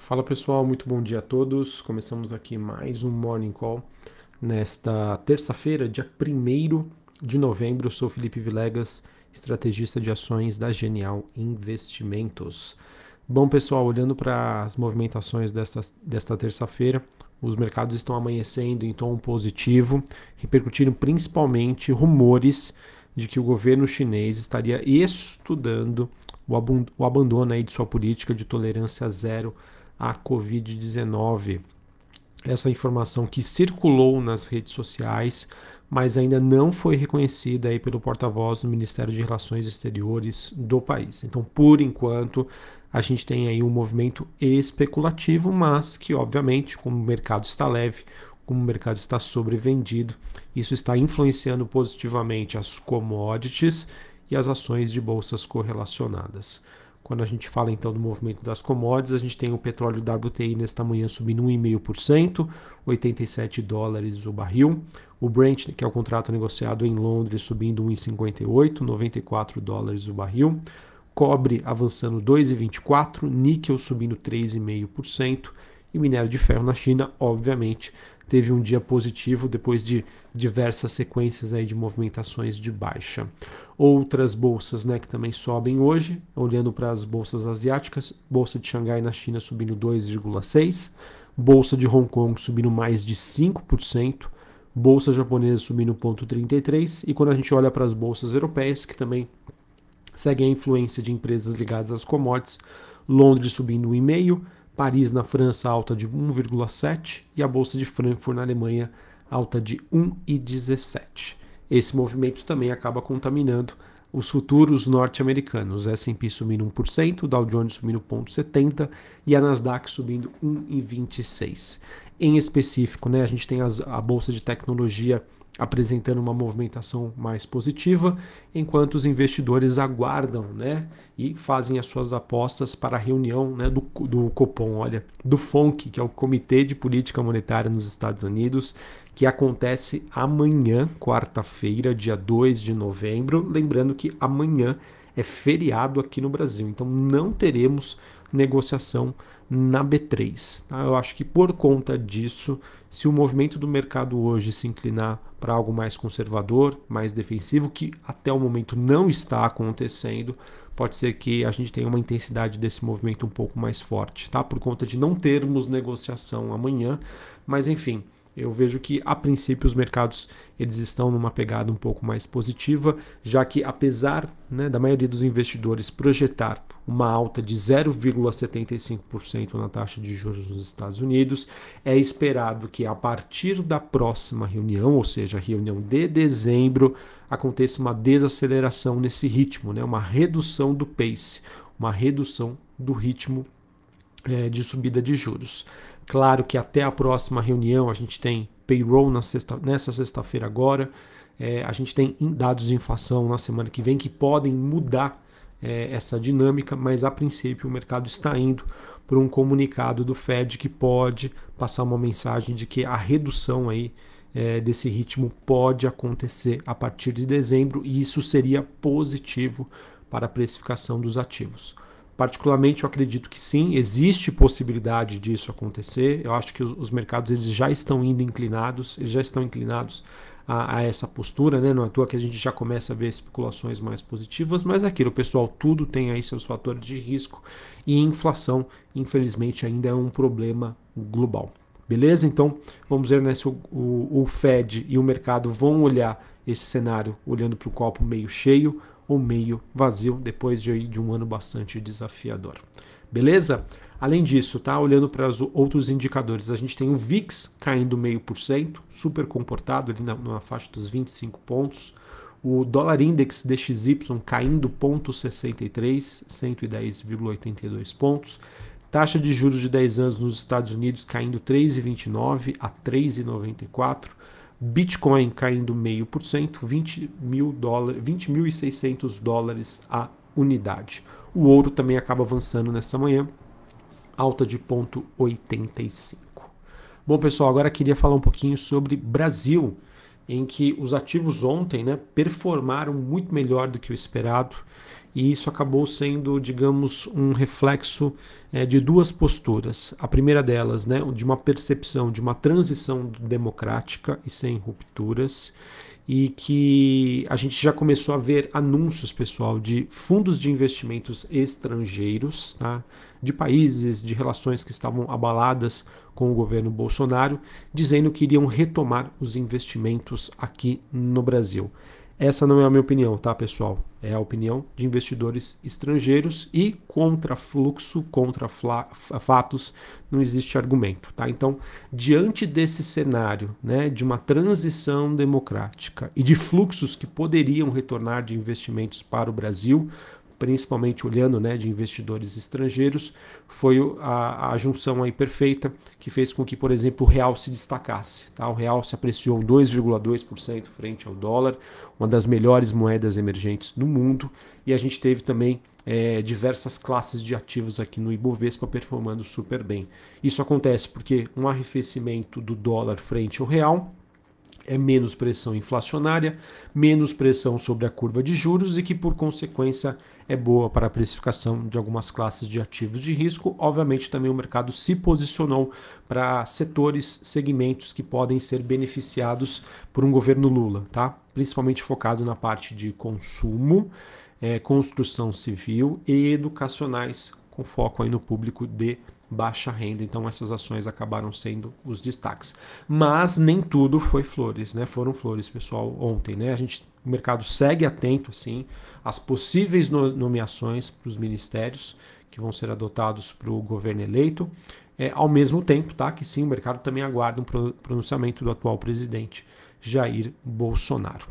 Fala pessoal, muito bom dia a todos. Começamos aqui mais um Morning Call nesta terça-feira, dia 1 de novembro. Eu sou Felipe Vilegas, estrategista de ações da Genial Investimentos. Bom pessoal, olhando para as movimentações desta, desta terça-feira, os mercados estão amanhecendo em tom positivo, repercutindo principalmente rumores de que o governo chinês estaria estudando o, abandono aí de sua política de tolerância zero à Covid-19. Essa informação que circulou nas redes sociais, mas ainda não foi reconhecida aí pelo porta-voz do Ministério de Relações Exteriores do país. Então, por enquanto, a gente tem aí um movimento especulativo, mas que, obviamente, como o mercado está leve, como o mercado está sobrevendido, isso está influenciando positivamente as commodities e as ações de bolsas correlacionadas. Quando a gente fala então do movimento das commodities, a gente tem o petróleo WTI nesta manhã subindo 1,5%, 87 dólares o barril. O Brent, que é o contrato negociado em Londres, subindo 1,58, 94 dólares o barril. Cobre avançando 2,24, níquel subindo 3,5% e minério de ferro na China, obviamente, teve um dia positivo depois de diversas sequências aí de movimentações de baixa. Outras bolsas né, que também sobem hoje, olhando para as bolsas asiáticas, bolsa de Xangai na China subindo 2,6%, bolsa de Hong Kong subindo mais de 5%, bolsa japonesa subindo 0,33%, e quando a gente olha para as bolsas europeias, que também seguem a influência de empresas ligadas às commodities, Londres subindo 1,5%, Paris na França alta de 1,7 e a bolsa de Frankfurt na Alemanha alta de 1,17. Esse movimento também acaba contaminando os futuros norte-americanos, S&P subindo 1%, Dow Jones subindo 0,70 e a Nasdaq subindo 1,26. Em específico, né, a gente tem as, a bolsa de tecnologia apresentando uma movimentação mais positiva, enquanto os investidores aguardam né, e fazem as suas apostas para a reunião né, do, do Copom, olha, do FONC, que é o Comitê de Política Monetária nos Estados Unidos, que acontece amanhã, quarta-feira, dia 2 de novembro. Lembrando que amanhã é feriado aqui no Brasil, então não teremos negociação na B3. Tá? Eu acho que por conta disso, se o movimento do mercado hoje se inclinar para algo mais conservador, mais defensivo, que até o momento não está acontecendo, pode ser que a gente tenha uma intensidade desse movimento um pouco mais forte, tá? Por conta de não termos negociação amanhã, mas enfim, eu vejo que a princípio os mercados eles estão numa pegada um pouco mais positiva, já que apesar né, da maioria dos investidores projetar uma alta de 0,75% na taxa de juros nos Estados Unidos, é esperado que a partir da próxima reunião, ou seja, a reunião de dezembro, aconteça uma desaceleração nesse ritmo, né, uma redução do pace, uma redução do ritmo é, de subida de juros. Claro que até a próxima reunião a gente tem payroll na sexta, nessa sexta-feira agora. É, a gente tem dados de inflação na semana que vem que podem mudar é, essa dinâmica, mas a princípio o mercado está indo por um comunicado do Fed que pode passar uma mensagem de que a redução aí é, desse ritmo pode acontecer a partir de dezembro e isso seria positivo para a precificação dos ativos. Particularmente, eu acredito que sim, existe possibilidade disso acontecer. Eu acho que os mercados eles já estão indo inclinados, eles já estão inclinados a, a, essa postura, né? Não é à toa que a gente já começa a ver especulações mais positivas, mas é aquilo, pessoal, tudo tem aí seus fatores de risco e inflação, infelizmente, ainda é um problema global. Beleza? Então, vamos ver né, se o, o, o Fed e o mercado vão olhar esse cenário olhando para o copo meio cheio ou meio vazio depois de, de um ano bastante desafiador. Beleza? Além disso, tá olhando para os outros indicadores, a gente tem o VIX caindo meio por cento, super comportado ali na, na faixa dos 25 pontos. O dólar index DXY caindo 0,63, 110,82 pontos. Taxa de juros de 10 anos nos Estados Unidos caindo 3,29 a 3,94. Bitcoin caindo meio por cento, 20 mil dólares, 20.600 dólares a unidade. O ouro também acaba avançando nessa manhã, alta de 0,85. Bom, pessoal, agora queria falar um pouquinho sobre Brasil. em que os ativos ontem né, performaram muito melhor do que o esperado e isso acabou sendo, digamos, um reflexo é, de duas posturas. A primeira delas, né, de uma percepção de uma transição democrática e sem rupturas, e que a gente já começou a ver anúncios, pessoal, de fundos de investimentos estrangeiros, tá? De países, de relações que estavam abaladas com o governo Bolsonaro, dizendo que iriam retomar os investimentos aqui no Brasil. Essa não é a minha opinião, tá, pessoal? É a opinião de investidores estrangeiros e contra fluxo, contra fatos, não existe argumento, tá? Então, diante desse cenário, né, de uma transição democrática e de fluxos que poderiam retornar de investimentos para o Brasil, principalmente olhando né, de investidores estrangeiros, foi a, a, junção aí perfeita que fez com que, por exemplo, o real se destacasse. Tá? O real se apreciou 2,2% frente ao dólar, uma das melhores moedas emergentes do mundo, e a gente teve também é, diversas classes de ativos aqui no Ibovespa performando super bem. Isso acontece porque um arrefecimento do dólar frente ao real é menos pressão inflacionária, menos pressão sobre a curva de juros e que, por consequência, é boa para a precificação de algumas classes de ativos de risco. Obviamente, também o mercado se posicionou para setores, segmentos que podem ser beneficiados por um governo Lula, tá? principalmente focado na parte de consumo, é, construção civil e educacionais, com foco aí no público de baixa renda, então essas ações acabaram sendo os destaques. Mas nem tudo foi flores, né? Foram flores, pessoal, ontem, né? A gente, o mercado segue atento, assim, às possíveis nomeações para os ministérios que vão ser adotados para o governo eleito, é, ao mesmo tempo, tá? Que sim, o mercado também aguarda um pronunciamento do atual presidente Jair Bolsonaro.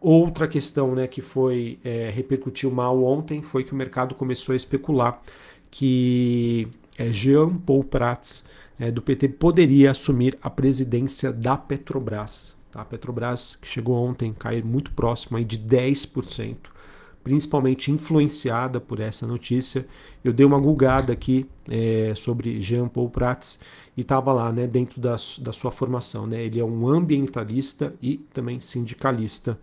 Outra questão, né, que foi é, repercutiu mal ontem foi que o mercado começou a especular que é, Jean Paul Prats, é, do PT, poderia assumir a presidência da Petrobras. Tá? A Petrobras, que chegou ontem a cair muito próximo aí de 10%, principalmente influenciada por essa notícia. Eu dei uma gulgada aqui é, sobre Jean Paul Prats e estava lá né, dentro da, da sua formação. Né? Ele é um ambientalista e também sindicalista.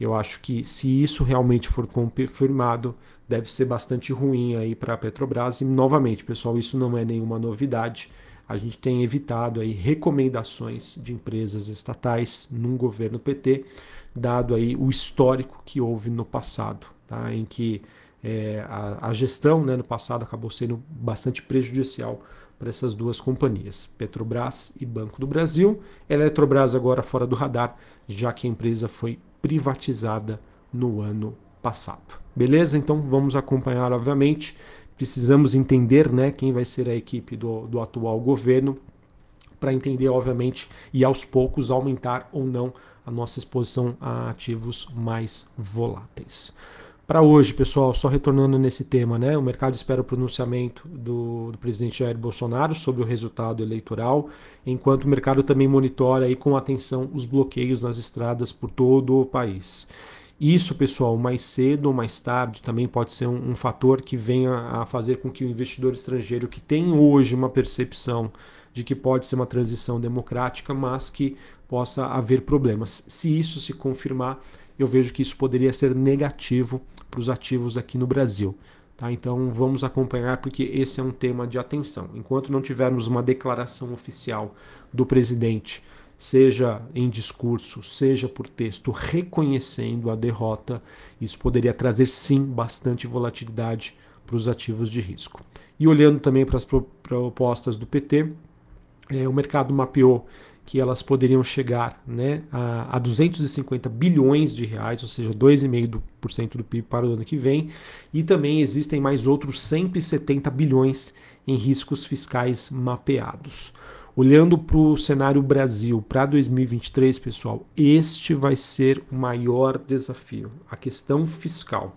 Eu acho que se isso realmente for confirmado, deve ser bastante ruim aí para a Petrobras. E novamente, pessoal, isso não é nenhuma novidade. A gente tem evitado aí recomendações de empresas estatais num governo PT, dado aí o histórico que houve no passado, tá? em que é, a, a, gestão né, no passado acabou sendo bastante prejudicial para essas duas companhias, Petrobras e Banco do Brasil. Eletrobras agora fora do radar, já que a empresa foi privatizada no ano passado. Beleza? Então vamos acompanhar, obviamente. Precisamos entender né, quem vai ser a equipe do, do atual governo para entender, obviamente, e aos poucos aumentar ou não a nossa exposição a ativos mais voláteis. Para hoje, pessoal, só retornando nesse tema, né? O mercado espera o pronunciamento do, do, presidente Jair Bolsonaro sobre o resultado eleitoral, enquanto o mercado também monitora aí com atenção os bloqueios nas estradas por todo o país. Isso, pessoal, mais cedo ou mais tarde também pode ser um, um fator que venha a fazer com que o investidor estrangeiro que tem hoje uma percepção de que pode ser uma transição democrática, mas que possa haver problemas. Se isso se confirmar, eu vejo que isso poderia ser negativo para os ativos aqui no Brasil. Tá? Então vamos acompanhar porque esse é um tema de atenção. Enquanto não tivermos uma declaração oficial do presidente seja em discurso, seja por texto, reconhecendo a derrota, isso poderia trazer sim bastante volatilidade para os ativos de risco. E olhando também para as propostas do PT, é, o mercado mapeou que elas poderiam chegar né, a, a 250 bilhões de reais, ou seja, 2,5% do PIB para o ano que vem, e também existem mais outros 170 bilhões em riscos fiscais mapeados. Olhando para o cenário Brasil para 2023, pessoal, este vai ser o maior desafio, a questão fiscal.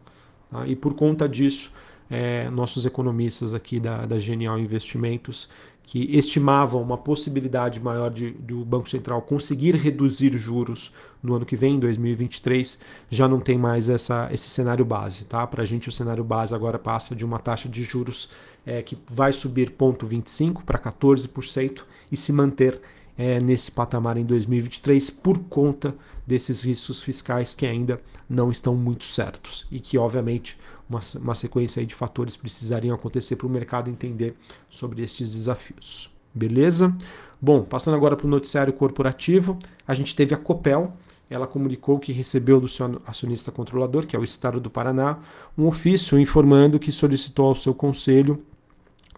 Tá? E por conta disso, é, nossos economistas aqui da, da Genial Investimentos que estimavam uma possibilidade maior de, do Banco Central conseguir reduzir juros no ano que vem, em 2023, já não tem mais essa, esse cenário base. Tá? Para a gente, o cenário base agora passa de uma taxa de juros é, que vai subir 0,25% para 14% e se manter é, nesse patamar em 2023 por conta desses riscos fiscais que ainda não estão muito certos e que, obviamente, uma, uma sequência de fatores precisariam acontecer para o mercado entender sobre estes desafios. Beleza? Bom, passando agora para o noticiário corporativo, a gente teve a Copel, ela comunicou que recebeu do seu acionista controlador, que é o Estado do Paraná, um ofício informando que solicitou ao seu conselho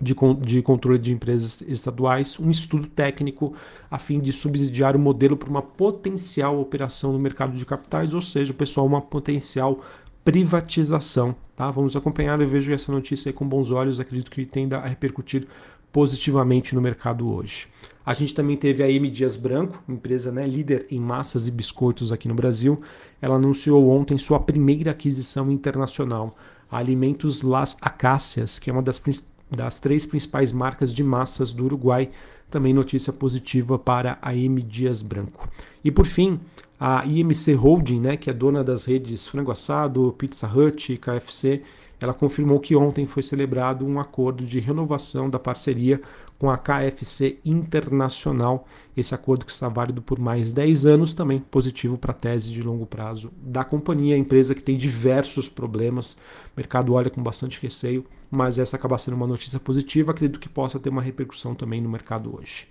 de, de, controle de empresas estaduais um estudo técnico a fim de subsidiar o modelo para uma potencial operação no mercado de capitais, ou seja, pessoal, uma potencial privatização. Tá? Vamos acompanhar, eu vejo essa notícia com bons olhos, acredito que tenda a repercutir positivamente no mercado hoje. A gente também teve a M Dias Branco, empresa né, líder em massas e biscoitos aqui no Brasil. Ela anunciou ontem sua primeira aquisição internacional, a Alimentos Las Acácias, que é uma das das três principais marcas de massas do Uruguai. Também notícia positiva para a M Dias Branco. E por fim, a IMC Holding, né, que é dona das redes Frango Assado, Pizza Hut e KFC, ela confirmou que ontem foi celebrado um acordo de renovação da parceria com a KFC Internacional. Esse acordo que está válido por mais 10 anos, também positivo para a tese de longo prazo da companhia, empresa que tem diversos problemas. O mercado olha com bastante receio, mas essa acaba sendo uma notícia positiva. Acredito que possa ter uma repercussão também no mercado hoje.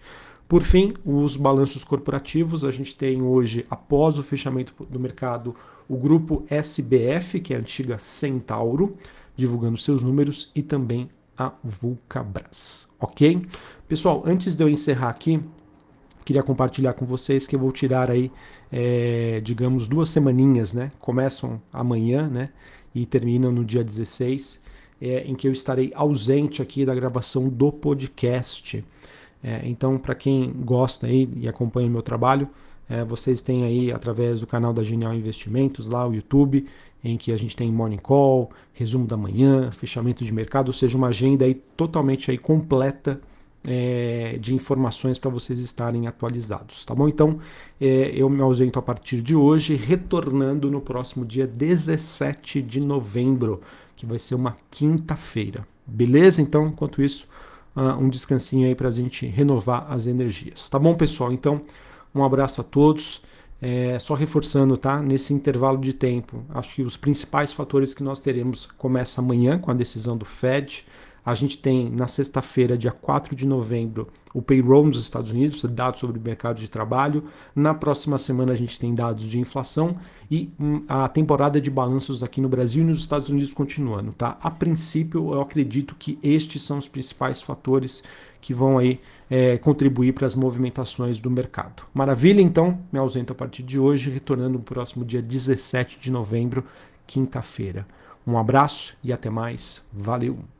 Por fim, os balanços corporativos. A gente tem hoje, após o fechamento do mercado, o grupo SBF, que é a antiga Centauro, divulgando seus números, e também a Vulcabras, ok? Pessoal, antes de eu encerrar aqui, queria compartilhar com vocês que eu vou tirar aí, é, digamos, duas semaninhas, né? Começam amanhã, né? E terminam no dia 16, é, em que eu estarei ausente aqui da gravação do podcast. É, então, para quem gosta aí e acompanha o meu trabalho, é, vocês têm aí através do canal da Genial Investimentos, lá o YouTube, em que a gente tem Morning Call, resumo da manhã, fechamento de mercado, ou seja, uma agenda aí totalmente aí completa é, de informações para vocês estarem atualizados, tá bom? Então, é, eu me ausento a partir de hoje, retornando no próximo dia 17 de novembro, que vai ser uma quinta-feira, beleza? Então, enquanto isso, uh, um descansinho aí para a gente renovar as energias, tá bom, pessoal? Então, um abraço a todos. É, só reforçando, tá? Nesse intervalo de tempo, acho que os principais fatores que nós teremos começa amanhã com a decisão do Fed. A gente tem na sexta-feira, dia 4 de novembro, o payroll nos Estados Unidos, dados sobre o mercado de trabalho. Na próxima semana a gente tem dados de inflação e hum, a temporada de balanços aqui no Brasil e nos Estados Unidos continuando, tá? A princípio, eu acredito que estes são os principais fatores que vão aí é, contribuir para as movimentações do mercado. Maravilha, então, me ausento a partir de hoje, retornando no próximo dia 17 de novembro, quinta-feira. Um abraço e até mais. Valeu!